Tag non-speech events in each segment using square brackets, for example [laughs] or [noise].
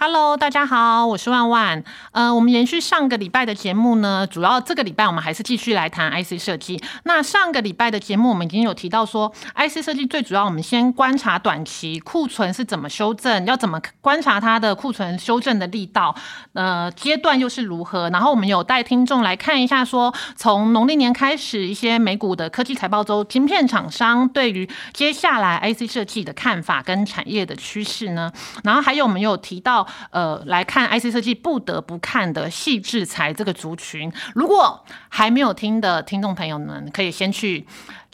Hello，大家好，我是万万。呃，我们延续上个礼拜的节目呢，主要这个礼拜我们还是继续来谈 IC 设计。那上个礼拜的节目，我们已经有提到说，IC 设计最主要，我们先观察短期库存是怎么修正，要怎么观察它的库存修正的力道，呃，阶段又是如何。然后我们有带听众来看一下，说从农历年开始，一些美股的科技财报周，晶片厂商对于接下来 IC 设计的看法跟产业的趋势呢。然后还有我们有提到。呃，来看 IC 设计不得不看的细制裁这个族群，如果还没有听的听众朋友们，可以先去。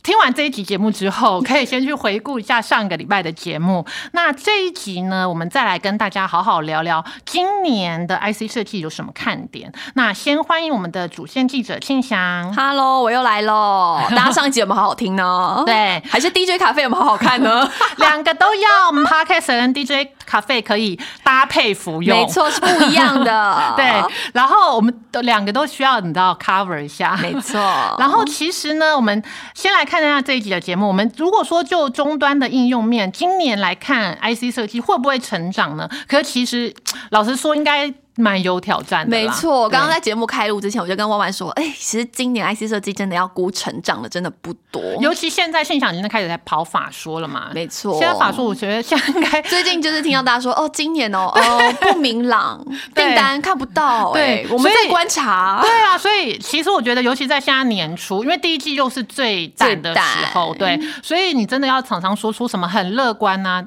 听完这一集节目之后，可以先去回顾一下上个礼拜的节目。[laughs] 那这一集呢，我们再来跟大家好好聊聊今年的 IC 设计有什么看点。那先欢迎我们的主线记者庆祥。Hello，我又来喽！[laughs] 大家上一集有没有好好听呢？对，还是 DJ 咖啡有没有好好看呢？[laughs] 两个都要。我们 Podcast 跟 DJ 咖啡可以搭配服用，没错，是不一样的。对，然后我们都两个都需要你知道 cover 一下，没错。然后其实呢，我们先来看。看一下这一集的节目，我们如果说就终端的应用面，今年来看 IC 设计会不会成长呢？可是其实老实说，应该。蛮有挑战的，没错。刚刚在节目开录之前，我就跟万万说：“哎，其实今年 IC 设计真的要估成长的，真的不多。尤其现在现场已经开始在跑法说了嘛，没错。现在法说，我觉得现在应该最近就是听到大家说，哦，今年哦，[laughs] 哦不明朗，订单看不到。对，我们在观察。对啊，所以其实我觉得，尤其在现在年初，因为第一季又是最淡的时候，对，所以你真的要常常说出什么很乐观呐。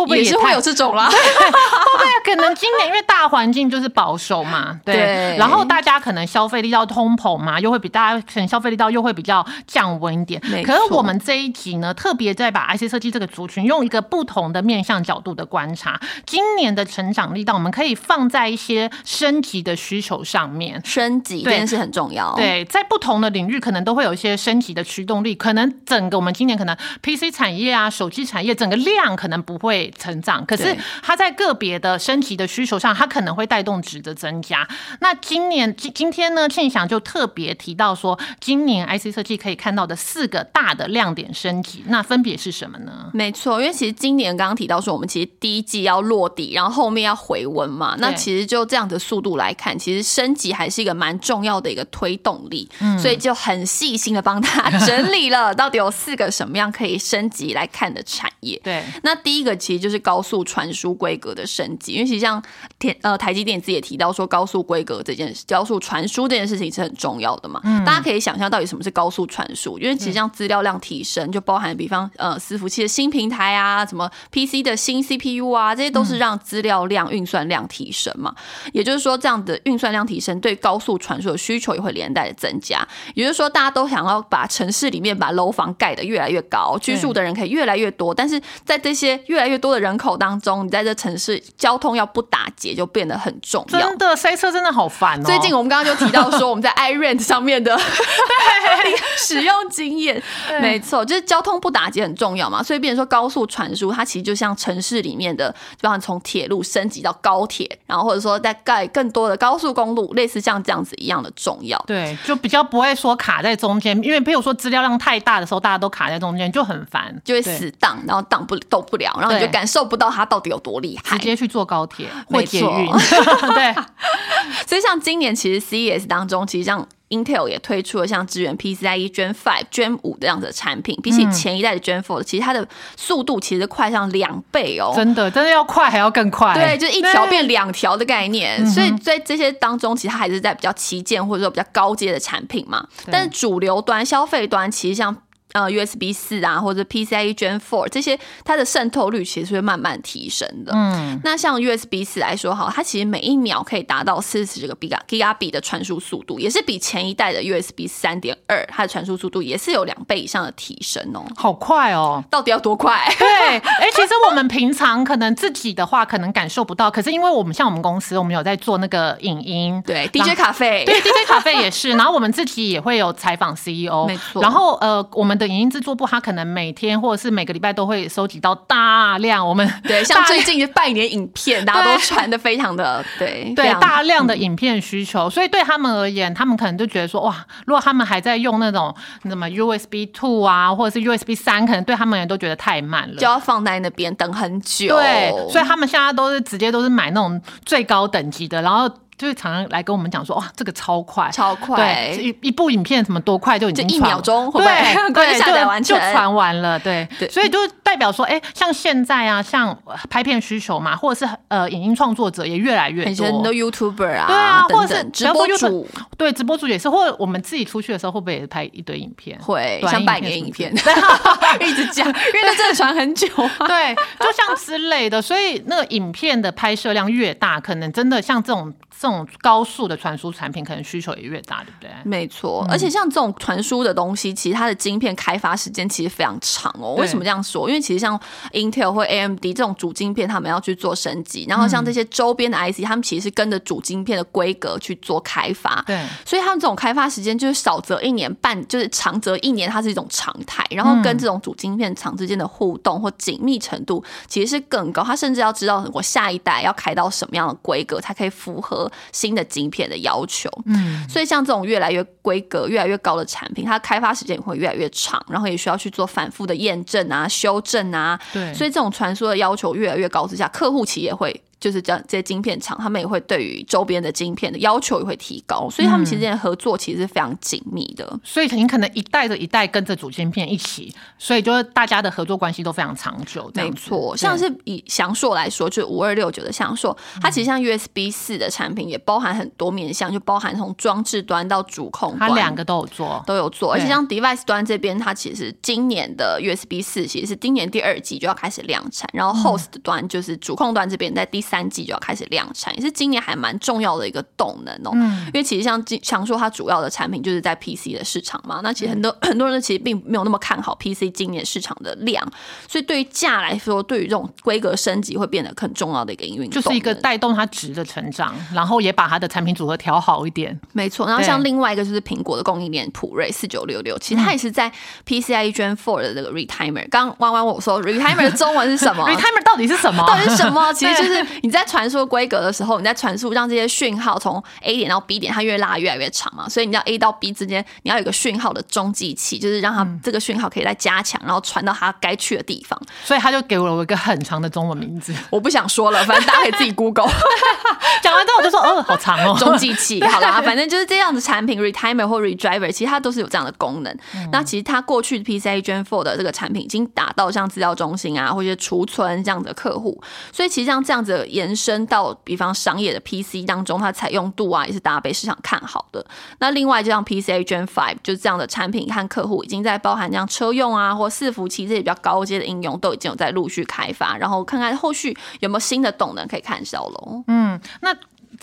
会不会也是会有这种啦？[laughs] 会不会可能今年因为大环境就是保守嘛？[laughs] 对，然后大家可能消费力道通膨嘛，又会比大家可能消费力到又会比较降温一点。可是我们这一集呢，特别在把 IC 设计这个族群用一个不同的面向角度的观察，今年的成长力道，我们可以放在一些升级的需求上面。升级这件事很重要。对，在不同的领域可能都会有一些升级的驱动力。可能整个我们今年可能 PC 产业啊、手机产业整个量可能不会。成长，可是它在个别的升级的需求上，它可能会带动值的增加。那今年今今天呢，庆祥就特别提到说，今年 IC 设计可以看到的四个大的亮点升级，那分别是什么呢？没错，因为其实今年刚刚提到说，我们其实第一季要落底，然后后面要回温嘛。那其实就这样的速度来看，其实升级还是一个蛮重要的一个推动力。嗯，所以就很细心的帮他整理了，到底有四个什么样可以升级来看的产业。[laughs] 对，那第一个其实。就是高速传输规格的升级，因为其实像天呃台积电自己也提到说，高速规格这件事，高速传输这件事情是很重要的嘛。嗯大家可以想象到底什么是高速传输，因为其实像资料量提升，就包含比方呃伺服器的新平台啊，什么 PC 的新 CPU 啊，这些都是让资料量运算量提升嘛。也就是说，这样的运算量提升，对高速传输的需求也会连带的增加。也就是说，大家都想要把城市里面把楼房盖得越来越高，居住的人可以越来越多，但是在这些越来越多的人口当中，你在这城市交通要不打结就变得很重要。真的塞车真的好烦哦。最近我们刚刚就提到说，我们在 iRent 上面的 [laughs] 使用经验，没错，就是交通不打结很重要嘛。所以变成说高速传输，它其实就像城市里面的，比方从铁路升级到高铁，然后或者说在盖更多的高速公路，类似像这样子一样的重要。对，就比较不会说卡在中间，因为比如说资料量太大的时候，大家都卡在中间就很烦，就会死挡，然后挡不动不了，然后你就感受。不知道它到底有多厉害，直接去坐高铁或捷运。[laughs] 对，[laughs] 所以像今年其实 CES 当中，其实像 Intel 也推出了像支援 PCIe Gen Five、Gen 五这样的产品，比起前一代的 Gen Four，其实它的速度其实快上两倍哦。真的，真的要快还要更快。对，就一条变两条的概念。所以在这些当中，其实还是在比较旗舰或者说比较高阶的产品嘛。但是主流端、消费端，其实像。呃，USB 四啊，或者 PCIe Gen Four 这些，它的渗透率其实会慢慢提升的。嗯，那像 USB 四来说，哈，它其实每一秒可以达到四十个 Giga Gigabit 的传输速度，也是比前一代的 USB 三点二，它的传输速度也是有两倍以上的提升哦。好快哦！到底要多快？[laughs] 对，哎，其实我们平常可能自己的话，可能感受不到，可是因为我们像我们公司，我们有在做那个影音，对 DJ 咖啡，对 DJ 咖啡也是，然后我们自己也会有采访 CEO，没错。然后呃，我们的影音制作部，他可能每天或者是每个礼拜都会收集到大量我们 [laughs] 对，像最近的拜年影片，大家都传的非常的对 [laughs] 对大量的影片需求，所以对他们而言，他们可能就觉得说哇，如果他们还在用那种什么 USB Two 啊，或者是 USB 三，可能对他们也都觉得太慢了，就要放在那边等很久。对，所以他们现在都是直接都是买那种最高等级的，然后。就是常常来跟我们讲说，哇，这个超快，超快，对，一一部影片怎么多快就已经一秒钟，对对，[laughs] 下载完就传完了，对，所以就代表说，哎，像现在啊，像拍片需求嘛，或者是呃，影音创作者也越来越多，很多 YouTuber 啊，对啊，或者是直播主，对，直播主也是，或者我们自己出去的时候，会不会也拍一堆影片？会，像拜年影片，[laughs] 一直讲，[laughs] 因为那真的传很久，对，就像之类的，所以那个影片的拍摄量越大，可能真的像这种。这种高速的传输产品，可能需求也越大，对不对？没错，而且像这种传输的东西，其实它的晶片开发时间其实非常长哦。为什么这样说？因为其实像 Intel 或 AMD 这种主晶片，他们要去做升级，然后像这些周边的 IC，他们其实是跟着主晶片的规格去做开发。对，所以他们这种开发时间就是少则一年半，就是长则一年，它是一种常态。然后跟这种主晶片厂之间的互动或紧密程度其实是更高。他甚至要知道我下一代要开到什么样的规格，才可以符合。新的晶片的要求，嗯，所以像这种越来越规格、越来越高的产品，它开发时间也会越来越长，然后也需要去做反复的验证啊、修正啊，对，所以这种传输的要求越来越高之下，客户企业会。就是这样，这些晶片厂，他们也会对于周边的晶片的要求也会提高，所以他们其实间合作其实是非常紧密的。所以你可能一代的一代跟着主晶片一起，所以就是大家的合作关系都非常长久。没错，像是以翔硕来说，就是五二六九的翔硕，它其实像 USB 四的产品也包含很多面向，就包含从装置端到主控，它两个都有做，都有做。而且像 device 端这边，它其实今年的 USB 四其实是今年第二季就要开始量产，然后 host 端就是主控端这边在第。三季就要开始量产，也是今年还蛮重要的一个动能哦。嗯，因为其实像强说它主要的产品就是在 PC 的市场嘛，那其实很多很多人其实并没有那么看好 PC 今年市场的量，所以对于价来说，对于这种规格升级会变得很重要的一个营运，就是一个带动它值的成长，然后也把它的产品组合调好一点。没错，然后像另外一个就是苹果的供应链普瑞四九六六，其实它也是在 PCIe Gen Four 的这个 Retimer。刚弯弯我说 Retimer 的中文是什么？[laughs] Retimer 到底是什么？到底是什么？[laughs] 其实就是。你在传输规格的时候，你在传输让这些讯号从 A 点到 B 点，它越拉越来越长嘛，所以你要 A 到 B 之间，你要有个讯号的中继器，就是让它这个讯号可以再加强，然后传到它该去的地方。所以他就给了我一个很长的中文名字，[laughs] 我不想说了，反正大家可以自己 Google。[laughs] 讲完之后我就说，哦，好长哦，中继器。[laughs] 好啦，反正就是这样的产品，Retimer 或 Redriver，其实它都是有这样的功能。那其实它过去 PCI Gen 4的这个产品已经达到像资料中心啊，或者储存这样的客户，所以其实像这样子。延伸到比方商业的 PC 当中，它采用度啊也是大家被市场看好的。那另外就像 PCA Gen Five 就是这样的产品和客户已经在包含这样车用啊或伺服器这些比较高阶的应用都已经有在陆续开发，然后看看后续有没有新的动能可以看到喽。嗯，那。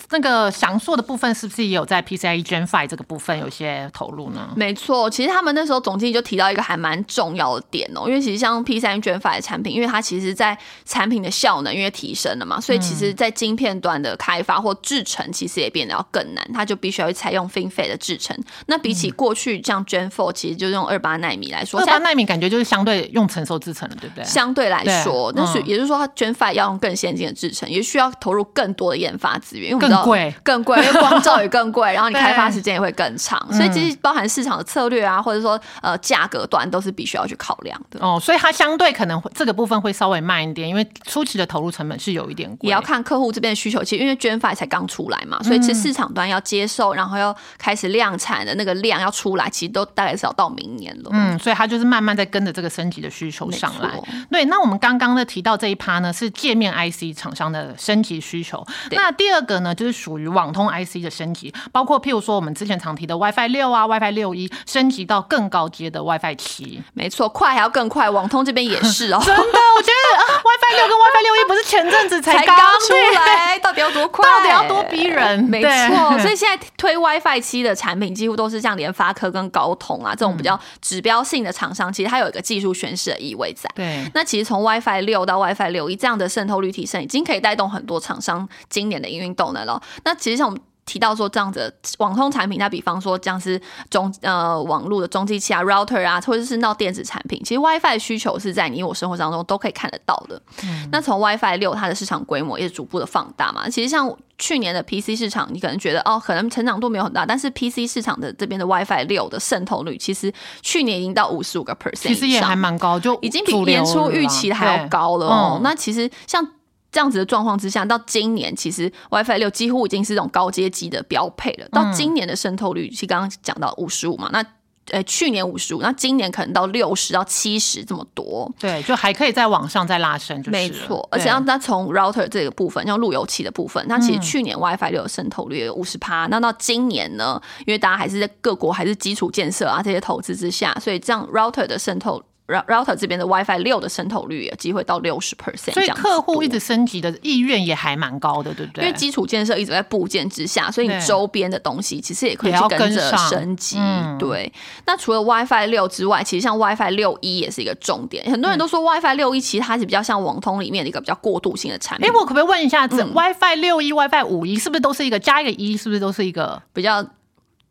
那个翔硕的部分是不是也有在 PCIe Gen Five 这个部分有些投入呢？没错，其实他们那时候总经理就提到一个还蛮重要的点哦，因为其实像 PCIe Gen Five 的产品，因为它其实在产品的效能因为提升了嘛，所以其实在晶片端的开发或制程其实也变得要更难，它就必须要采用 FinFET 的制程。那比起过去像 Gen Four，其实就用二八纳米来说，二八纳米感觉就是相对用成熟制程了，对不对？相对来说，那是也就是说，它 Gen Five 要用更先进的制程，也需要投入更多的研发资源，因为更贵，更。贵，因为光照也更贵，[laughs] 然后你开发时间也会更长，所以其实包含市场的策略啊，或者说呃价格端都是必须要去考量的。哦，所以它相对可能会这个部分会稍微慢一点，因为初期的投入成本是有一点贵。也要看客户这边的需求，其实因为 Gen Five 才刚出来嘛，所以其实市场端要接受，然后要开始量产的那个量要出来，其实都大概是要到明年了。嗯，所以它就是慢慢在跟着这个升级的需求上来。对，那我们刚刚呢提到这一趴呢，是界面 IC 厂商的升级需求。那第二个呢，就是属于网通 IC 的升级。包括譬如说我们之前常提的 WiFi 六啊，WiFi 六一升级到更高阶的 WiFi 七，没错，快还要更快，网通这边也是哦。[laughs] 真的，我觉得 WiFi 六跟 WiFi 六一不是前阵子才刚出来，到底要多快？到底要多逼人？没错，[laughs] 所以现在推 WiFi 七的产品几乎都是像联发科跟高通啊这种比较指标性的厂商，其实它有一个技术宣示的意味在。对，那其实从 WiFi 六到 WiFi 六一这样的渗透率提升，已经可以带动很多厂商今年的营运动能了。那其实像我们。提到说这样子网通产品，那比方说像是中呃网络的中继器啊、router 啊，或者是到电子产品，其实 WiFi 的需求是在你我生活当中都可以看得到的。那从 WiFi 六它的市场规模也是逐步的放大嘛。其实像去年的 PC 市场，你可能觉得哦，可能成长度没有很大，但是 PC 市场的这边的 WiFi 六的渗透率，其实去年已经到五十五个 percent，其实也还蛮高，就已经比年初预期的还要高了哦。那其实像。这样子的状况之下，到今年其实 WiFi 六几乎已经是这种高阶机的标配了。到今年的渗透率，其实刚刚讲到五十五嘛，那呃去年五十五，那今年可能到六十到七十这么多。对，就还可以再往上再拉升，没错。而且让它从 router 这个部分，像路由器的部分，那其实去年 WiFi 六的渗透率有五十趴。那到今年呢，因为大家还是在各国还是基础建设啊这些投资之下，所以这样 router 的渗透。Router 这边的 WiFi 六的渗透率有机会到六十 percent，所以客户一直升级的意愿也还蛮高的，对不对？因为基础建设一直在部件之下，所以你周边的东西其实也可以去跟着升级。对，那除了 WiFi 六之外，其实像 WiFi 六一也是一个重点。很多人都说 WiFi 六一其实它是比较像网通里面的一个比较过渡性的产品。哎，我可不可以问一下，这 WiFi 六一、WiFi 五一是不是都是一个加一个一？是不是都是一个比较？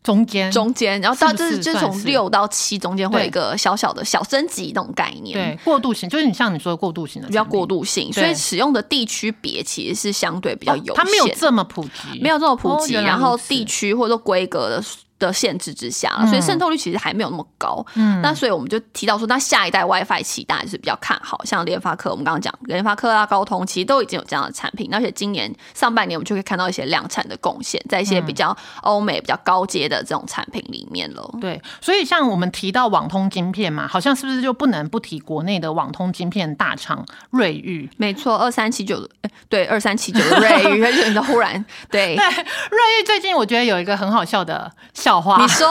中间，中间，然后到这是就从六到七中间会有一个小小的小升级那种概念，对，过渡型就是你像你说的过渡型的，比较过渡性，所以使用的地区别其实是相对比较有，它没有这么普及，没有这么普及，然后地区或者说规格的。的限制之下，所以渗透率其实还没有那么高。嗯，那所以我们就提到说，那下一代 WiFi 期待是比较看好，像联发科，我们刚刚讲联发科啊、高通，其实都已经有这样的产品。而且今年上半年我们就可以看到一些量产的贡献，在一些比较欧美、比较高阶的这种产品里面了。对，所以像我们提到网通晶片嘛，好像是不是就不能不提国内的网通晶片大厂瑞昱？没错，二三七九的，对，二三七九的瑞昱，[laughs] 而且忽然对对瑞昱最近我觉得有一个很好笑的。笑话，你说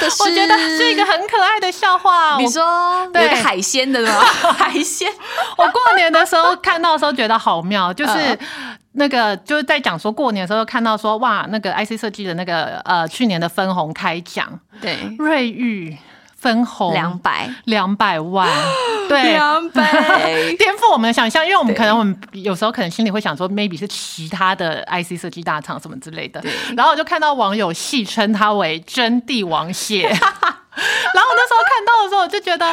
的是，我觉得是一个很可爱的笑话。你说有个海鲜的吗？[laughs] 海鲜，我过年的时候看到的时候觉得好妙，就是那个就是在讲说过年的时候看到说哇，那个 IC 设计的那个呃去年的分红开奖，对，瑞昱。分红两百。两百万，[laughs] 对，两百。[laughs] 颠覆我们的想象，因为我们可能我们有时候可能心里会想说，maybe 是其他的 IC 设计大厂什么之类的，然后我就看到网友戏称他为真帝王蟹，[laughs] 然后那时候看到的时候，我就觉得哇，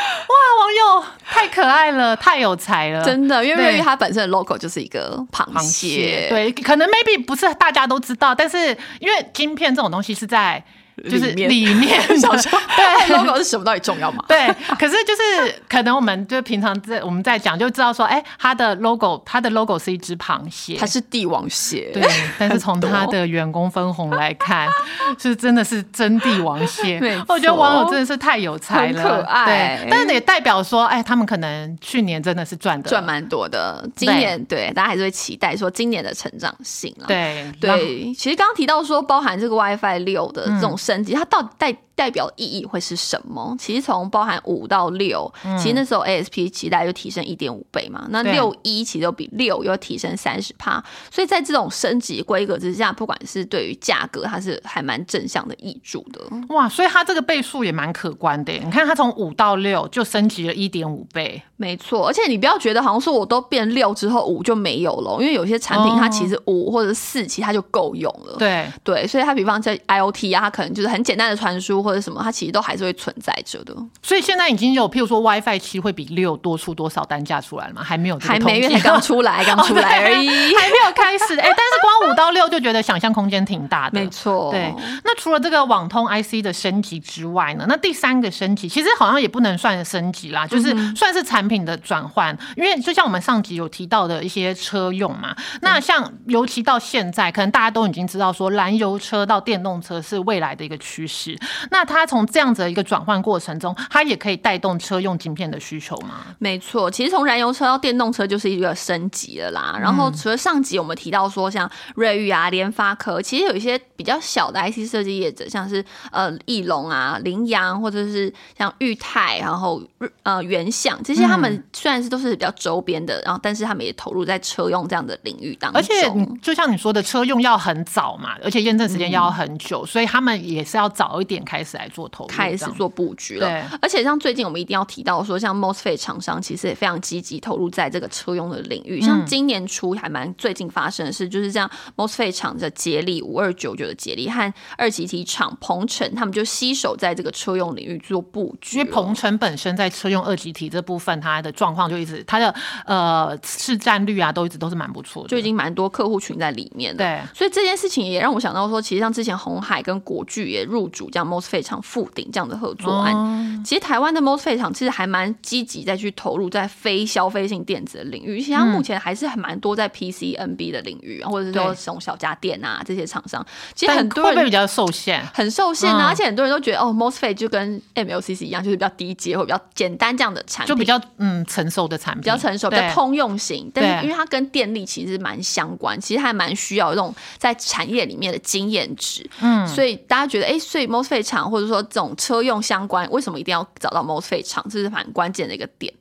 网友太可爱了，太有才了，真的，因为它本身的 logo 就是一个螃蟹，对，可能 maybe 不是大家都知道，但是因为晶片这种东西是在。就是里面，对。logo 是什么到底重要吗？对，可是就是可能我们就平常在我们在讲就知道说，哎，它的 logo 它的 logo 是一只螃蟹，它是帝王蟹。对，但是从它的员工分红来看，是真的是真帝王蟹。我觉得网友真的是太有才了，可爱。对，但是也代表说，哎，他们可能去年真的是赚的赚蛮多的。今年对大家还是会期待说今年的成长性啊。对对，其实刚刚提到说，包含这个 WiFi 六的这种。升级，它到底带？代表意义会是什么？其实从包含五到六，其实那时候 ASP 期待就提升一点五倍嘛。那六一其实都比六又提升三十帕，所以在这种升级规格之下，不管是对于价格，它是还蛮正向的益助的。哇，所以它这个倍数也蛮可观的。你看，它从五到六就升级了一点五倍，没错。而且你不要觉得好像说我都变六之后五就没有了，因为有些产品它其实五或者四其实它就够用了。对对，所以它比方在 IOT 啊，它可能就是很简单的传输。或者什么，它其实都还是会存在着的。所以现在已经有，譬如说 WiFi 七会比六多出多少单价出来了吗？还没有，还没，因为刚出来，[laughs] 刚出来而已，[laughs] 还没有开始。哎，但是光五到六就觉得想象空间挺大的。没错，对。那除了这个网通 IC 的升级之外呢？那第三个升级其实好像也不能算升级啦，就是算是产品的转换。因为就像我们上集有提到的一些车用嘛，那像尤其到现在，可能大家都已经知道说，燃油车到电动车是未来的一个趋势。那它从这样子的一个转换过程中，它也可以带动车用晶片的需求吗？没错，其实从燃油车到电动车就是一个升级了啦。然后除了上集我们提到说，像瑞昱啊、联发科，其实有一些比较小的 IC 设计业者，像是呃翼龙啊、羚羊，或者是像裕泰，然后呃原相，这些他们虽然是都是比较周边的，然后但是他们也投入在车用这样的领域当中。而且就像你说的，车用要很早嘛，而且验证时间要很久，所以他们也是要早一点开。开始来做投入，开始做布局了。对，而且像最近我们一定要提到说，像 MOSFET 厂商其实也非常积极投入在这个车用的领域。像今年初还蛮最近发生的事，就是这样 MOSFET 厂的捷力五二九九的捷力和二级体厂鹏程，他们就携手在这个车用领域做布局。因为鹏程本身在车用二级体这部分，它的状况就一直它的呃市占率啊，都一直都是蛮不错的，就已经蛮多客户群在里面。对，所以这件事情也让我想到说，其实像之前红海跟国巨也入主这样 MOSFET 厂富顶这样的合作案。其实台湾的 MOSFET 厂其实还蛮积极在去投入在非消费性电子的领域，其实它目前还是很蛮多在 PCNB 的领域，或者是说这种小家电啊这些厂商，其实很多人比较受限？很受限啊！而且很多人都觉得哦，MOSFET 就跟 MLCC 一样，就是比较低阶或比较简单这样的产品，就比较嗯成熟的产品，比较成熟、比较通用型。但是因为它跟电力其实蛮相关，其实还蛮需要这种在产业里面的经验值。嗯，所以大家觉得哎，所以 MOSFET 厂或者说这种车用相关，为什么一定要找到 MOSFET 厂？这是蛮关键的一个点，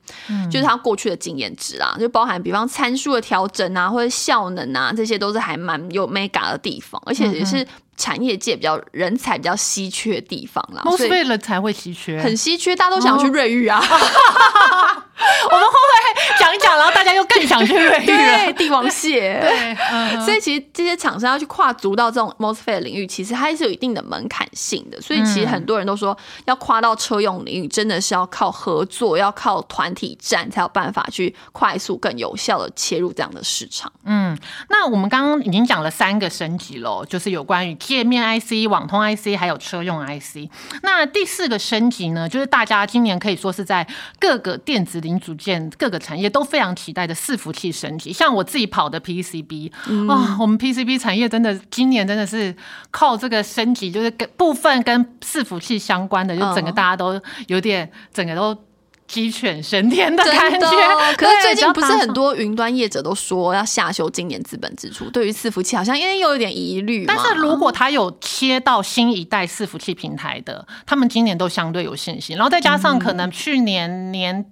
就是它过去的经验值啊，就包含比方参数的调整啊，或者效能啊，这些都是还蛮有 mega 的地方，而且也是。产业界比较人才比较稀缺的地方啦，都是为了才会稀缺，很稀缺，大家都想去瑞玉啊。[laughs] 我们会不会讲一讲，然对，帝王蟹。对，所以其实这些厂商要去跨足到这种 MOSFET 领域，其实还是有一定的门槛性的。所以其实很多人都说，要跨到车用领域，真的是要靠合作，要靠团体战，才有办法去快速、更有效的切入这样的市场。嗯，那我们刚刚已经讲了三个升级喽，就是有关于。界面 IC、网通 IC 还有车用 IC，那第四个升级呢，就是大家今年可以说是在各个电子零组件、各个产业都非常期待的伺服器升级。像我自己跑的 PCB 啊，我们 PCB 产业真的今年真的是靠这个升级，就是跟部分跟伺服器相关的，就整个大家都有点整个都。鸡犬升天的感觉，可是最近不是很多云端业者都说要下修今年资本支出，对于伺服器好像因为又有点疑虑。但是如果他有切到新一代伺服器平台的，他们今年都相对有信心。然后再加上可能去年年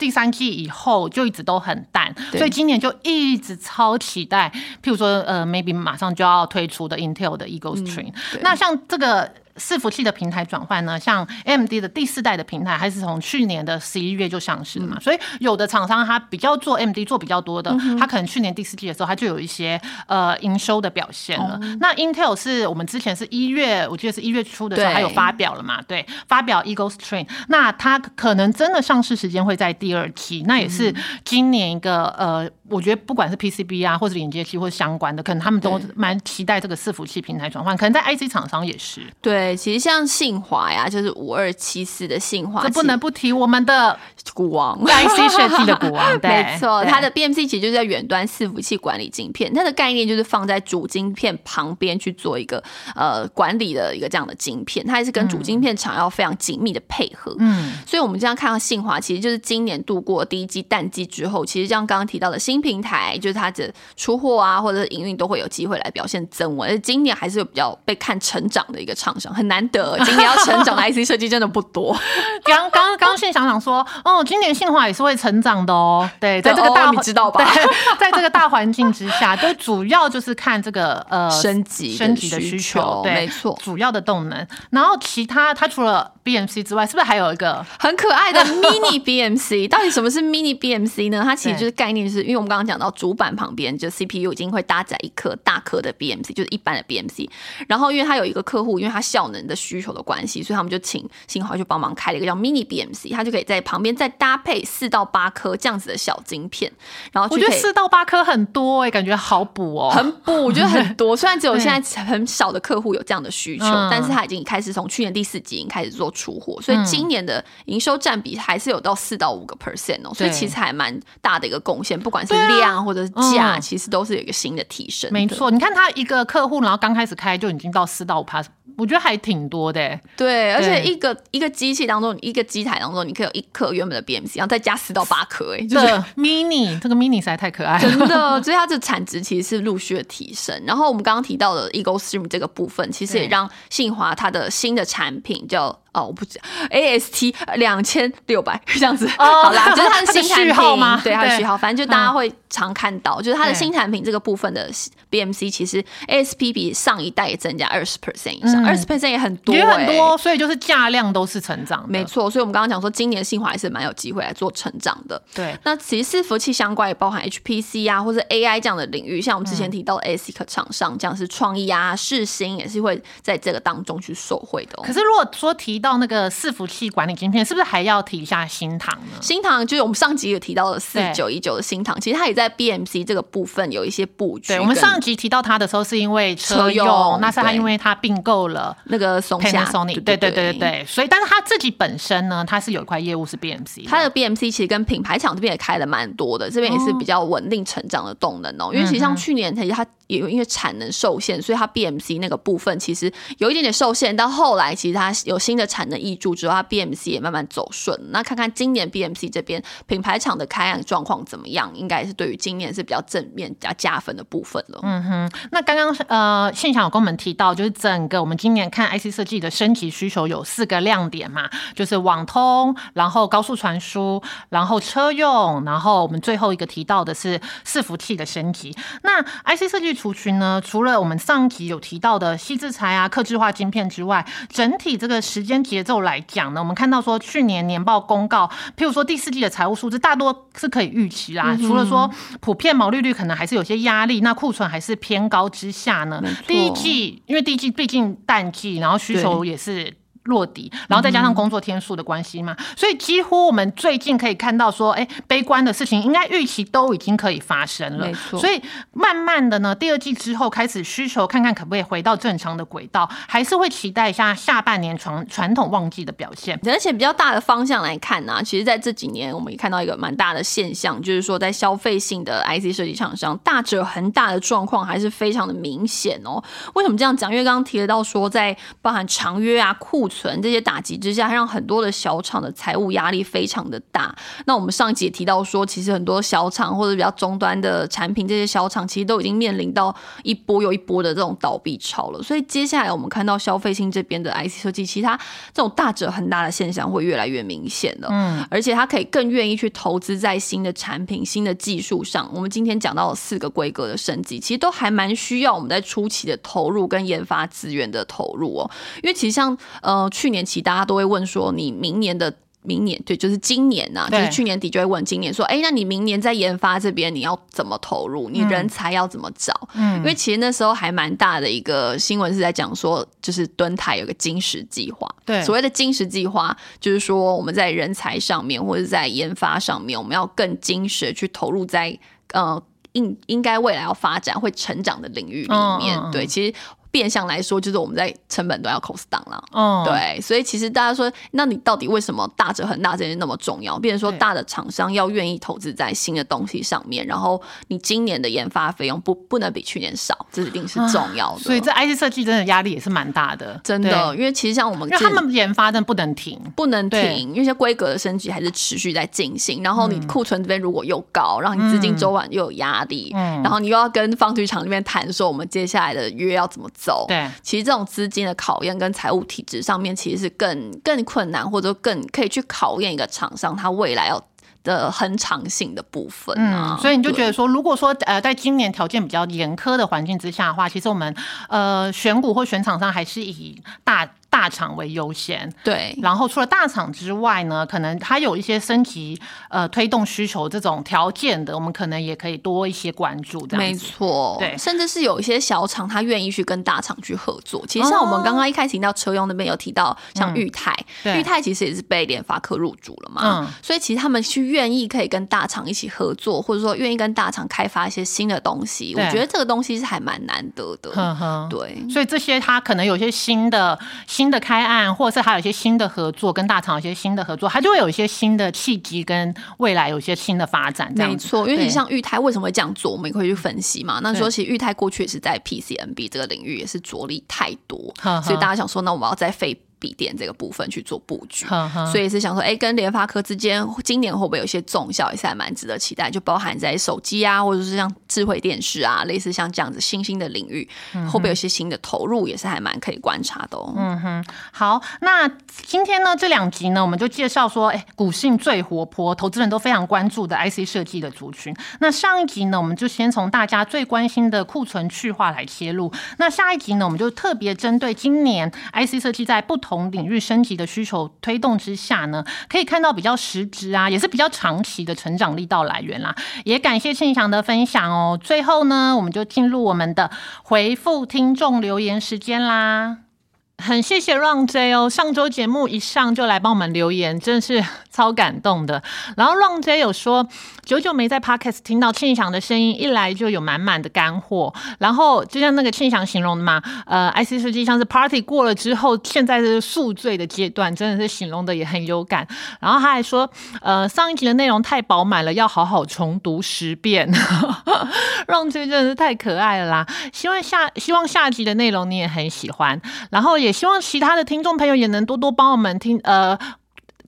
第三季以后就一直都很淡，所以今年就一直超期待。譬如说，呃，maybe 马上就要推出的 Intel 的 Eagle Stream，那像这个。伺服器的平台转换呢，像 AMD 的第四代的平台，还是从去年的十一月就上市了嘛？所以有的厂商他比较做 AMD 做比较多的，他可能去年第四季的时候，他就有一些呃营收的表现了。那 Intel 是我们之前是一月，我记得是一月初的时候，还有发表了嘛？对，发表 Eagle Stream，那它可能真的上市时间会在第二期，那也是今年一个呃，我觉得不管是 PCB 啊，或者连接器或者相关的，可能他们都蛮期待这个伺服器平台转换，可能在 IC 厂商也是对。其实像信华呀，就是五二七四的信华，这不能不提我们的股王，IC 设计的股王。[laughs] 对没错，它的 BMC 其实就是在远端伺服器管理晶片，它的概念就是放在主晶片旁边去做一个呃管理的一个这样的晶片，它还是跟主晶片厂要非常紧密的配合。嗯，所以我们这样看到信华，其实就是今年度过第一季淡季之后，其实像刚刚提到的新平台，就是它的出货啊，或者是营运都会有机会来表现增稳，而今年还是有比较被看成长的一个厂商。很难得，今年要成长的 IC 设计真的不多。[laughs] 刚刚刚信想想说，哦，今年信华也是会成长的哦。对，在这个大你知道吧？在这个大环境之下，都主要就是看这个呃升级升级的需求，对，没错，主要的动能。然后其他，它除了 BMC 之外，是不是还有一个很可爱的 Mini BMC？到底什么是 Mini BMC 呢？它其实就是概念，是因为我们刚刚讲到主板旁边就 CPU 已经会搭载一颗大颗的 BMC，就是一般的 BMC。然后因为它有一个客户，因为它效能的需求的关系，所以他们就请新华去帮忙开了一个叫 Mini BMC，它就可以在旁边再搭配四到八颗这样子的小晶片，然后我觉得四到八颗很多哎，感觉好补哦，很补，我觉得很多。虽然只有现在很少的客户有这样的需求，但是他已经开始从去年第四季已经开始做出货，所以今年的营收占比还是有到四到五个 percent 哦，所以其实还蛮大的一个贡献，不管是量或者是价，其实都是有一个新的提升。没错，你看他一个客户，然后刚开始开就已经到四到五 percent。我觉得还挺多的，对，而且一个一个机器当中，一个机台当中，你可以有一颗原本的 BMC，然后再加四到八颗，哎，就是 mini，这个 mini 实在太可爱，真的，所以它的产值其实是陆续的提升。然后我们刚刚提到的 Eagle Stream 这个部分，其实也让信华它的新的产品叫哦，我不知 AST 两千六百 [laughs] 这样子，好啦，就是它的 [laughs] 新产品吗？对，它的序号，反正就大家会常看到，就是它的新产品这个部分的 BMC，其实 ASP 比上一代也增加二十 percent 以上，二十 percent 也很多，也很多，所以就是价量都是成长，没错。所以我们刚刚讲说，今年信华还是蛮有机会来做成长的。对，那其实伺服器相关也包含 HPC 啊，或者 AI 这样的领域，像我们之前提到的 ASIC 厂商，像是创意啊、世新也是会在这个当中去受惠的。可是如果说提到那个伺服器管理晶片，是不是还要提一下新唐呢？新唐就是我们上集有提到的四九一九的新唐，其实它也在 BMC 这个部分有一些布局。对，我们上集提到它的时候，是因为车用，那是它因为它并购了那个松下。对对对对对，所以但是它自己本身呢，它是有一块业务是 BMC，它的 BMC 其实跟品牌厂这边也开的蛮多的，这边也是比较稳定成长的动能哦。因为其实像去年其实它也因为产能受限，所以它 BMC 那个部分其实有一点点受限，到后来其实它有新的产能挹注之后，它 BMC 也慢慢走顺。那看看今年 BMC 这边品牌厂的开案状况怎么样，应该是对于今年是比较正面加加分的部分了。嗯哼，那刚刚呃现场有跟我们提到，就是整个我们今年看 IC 设计的升级需求有四个亮点嘛，就是网通，然后高速传输，然后车用，然后我们最后一个提到的是伺服器的升级。那 IC 设计族群呢，除了我们上集有提到的细制材啊、刻制化晶片之外，整体这个时间节奏来讲呢，我们看到说去年年报公告，譬如说第四季的财务数字，大多是可以预期啦。除了说普遍毛利率可能还是有些压力，那库存还是偏高之下呢，第一季因为第一季毕竟淡季，然后需求也是。落底，然后再加上工作天数的关系嘛，所以几乎我们最近可以看到说，哎，悲观的事情应该预期都已经可以发生了。没错，所以慢慢的呢，第二季之后开始需求看看可不可以回到正常的轨道，还是会期待一下下半年传传统旺季的表现。而且比较大的方向来看呢，其实在这几年我们也看到一个蛮大的现象，就是说在消费性的 IC 设计厂商大者恒大的状况还是非常的明显哦。为什么这样讲？因为刚刚提到说，在包含长约啊库。存这些打击之下，让很多的小厂的财务压力非常的大。那我们上集也提到说，其实很多小厂或者比较终端的产品，这些小厂其实都已经面临到一波又一波的这种倒闭潮了。所以接下来我们看到消费性这边的 IC 设计，其他这种大者很大的现象会越来越明显的。嗯，而且他可以更愿意去投资在新的产品、新的技术上。我们今天讲到四个规格的升级，其实都还蛮需要我们在初期的投入跟研发资源的投入哦。因为其实像呃。去年起，大家都会问说，你明年的明年对，就是今年呐，就是去年底就会问今年说，哎，那你明年在研发这边你要怎么投入？你人才要怎么找？嗯，因为其实那时候还蛮大的一个新闻是在讲说，就是敦台有个金石计划。对，所谓的金石计划，就是说我们在人才上面或者在研发上面，我们要更精实去投入在呃应应该未来要发展会成长的领域里面。对，其实。变相来说，就是我们在成本都要 cost down 了。嗯，对，所以其实大家说，那你到底为什么大者很大这件事那么重要？变成说，大的厂商要愿意投资在新的东西上面，然后你今年的研发费用不不能比去年少，这一定是重要的。所以这 IC 设计真的压力也是蛮大的，真的。因为其实像我们，因为他们研发真的不能停，不能停，因为些规格的升级还是持续在进行。然后你库存这边如果又高，然后你资金周转又有压力，嗯，然后你又要跟方具厂那边谈说，我们接下来的约要怎么走？对，其实这种资金的考验跟财务体制上面，其实是更更困难，或者更可以去考验一个厂商他未来要的恒长性的部分啊。所以你就觉得说，如果说呃，在今年条件比较严苛的环境之下的话，其实我们呃选股或选厂商还是以大。大厂为优先，对。然后除了大厂之外呢，可能它有一些升级呃推动需求这种条件的，我们可能也可以多一些关注。这样没错，对。甚至是有一些小厂，他愿意去跟大厂去合作。其实像我们刚刚一开始提到车用那边有提到，像裕泰，裕泰其实也是被联发科入主了嘛。嗯。所以其实他们去愿意可以跟大厂一起合作，或者说愿意跟大厂开发一些新的东西，我觉得这个东西是还蛮难得的。对。所以这些他可能有些新的。新的开案，或者是还有一些新的合作，跟大厂有一些新的合作，它就会有一些新的契机，跟未来有一些新的发展。没错，因为你像裕泰为什么会这样做，我们也会去分析嘛。那说其实裕泰过去也是在 PCNB 这个领域也是着力太多，所以大家想说，那我们要再费。笔电这个部分去做布局，所以是想说，哎，跟联发科之间今年会不会有一些重效，也是还蛮值得期待，就包含在手机啊，或者是像智慧电视啊，类似像这样子新兴的领域，会不会有一些新的投入，也是还蛮可以观察的哦。嗯哼，好，那今天呢这两集呢，我们就介绍说，哎，股性最活泼，投资人都非常关注的 IC 设计的族群。那上一集呢，我们就先从大家最关心的库存去化来切入。那下一集呢，我们就特别针对今年 IC 设计在不同从领域升级的需求推动之下呢，可以看到比较实质啊，也是比较长期的成长力道来源啦。也感谢庆祥的分享哦。最后呢，我们就进入我们的回复听众留言时间啦。很谢谢 Ron J 哦，上周节目一上就来帮我们留言，真的是 [laughs] 超感动的。然后 Ron J 有说，久久没在 Podcast 听到庆祥的声音，一来就有满满的干货。然后就像那个庆祥形容的嘛，呃，IC 设计像是 Party 过了之后，现在是宿醉的阶段，真的是形容的也很有感。然后他还说，呃，上一集的内容太饱满了，要好好重读十遍。[laughs] Ron J 真的是太可爱了啦！希望下希望下集的内容你也很喜欢，然后也。希望其他的听众朋友也能多多帮我们听，呃。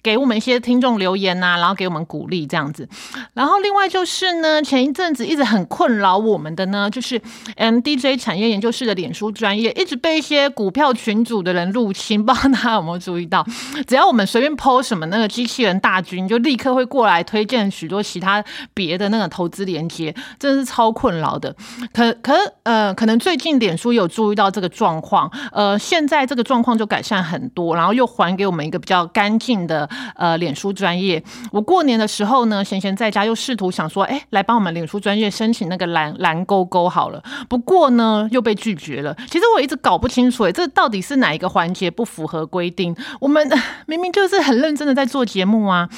给我们一些听众留言呐，然后给我们鼓励这样子。然后另外就是呢，前一阵子一直很困扰我们的呢，就是 MDJ 产业研究室的脸书专业一直被一些股票群组的人入侵，不知道大家有没有注意到？[laughs] 只要我们随便 PO 什么，那个机器人大军就立刻会过来推荐许多其他别的那个投资连接，真的是超困扰的。可可呃，可能最近脸书有注意到这个状况，呃，现在这个状况就改善很多，然后又还给我们一个比较干净的。呃，脸书专业，我过年的时候呢，闲闲在家又试图想说，哎，来帮我们脸书专业申请那个蓝蓝勾勾好了。不过呢，又被拒绝了。其实我一直搞不清楚，哎，这到底是哪一个环节不符合规定？我们 [laughs] 明明就是很认真的在做节目啊。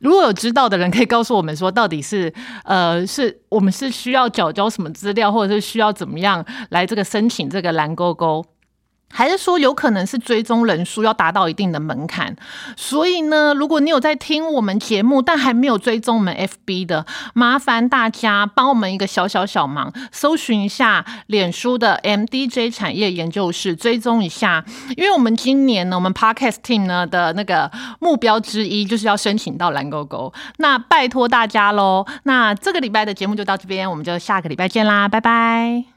如果有知道的人，可以告诉我们说，到底是呃，是我们是需要缴交什么资料，或者是需要怎么样来这个申请这个蓝勾勾？还是说有可能是追踪人数要达到一定的门槛，所以呢，如果你有在听我们节目，但还没有追踪我们 FB 的，麻烦大家帮我们一个小小小忙，搜寻一下脸书的 MDJ 产业研究室，追踪一下，因为我们今年呢，我们 Podcast Team 呢的那个目标之一就是要申请到蓝勾勾，那拜托大家喽。那这个礼拜的节目就到这边，我们就下个礼拜见啦，拜拜。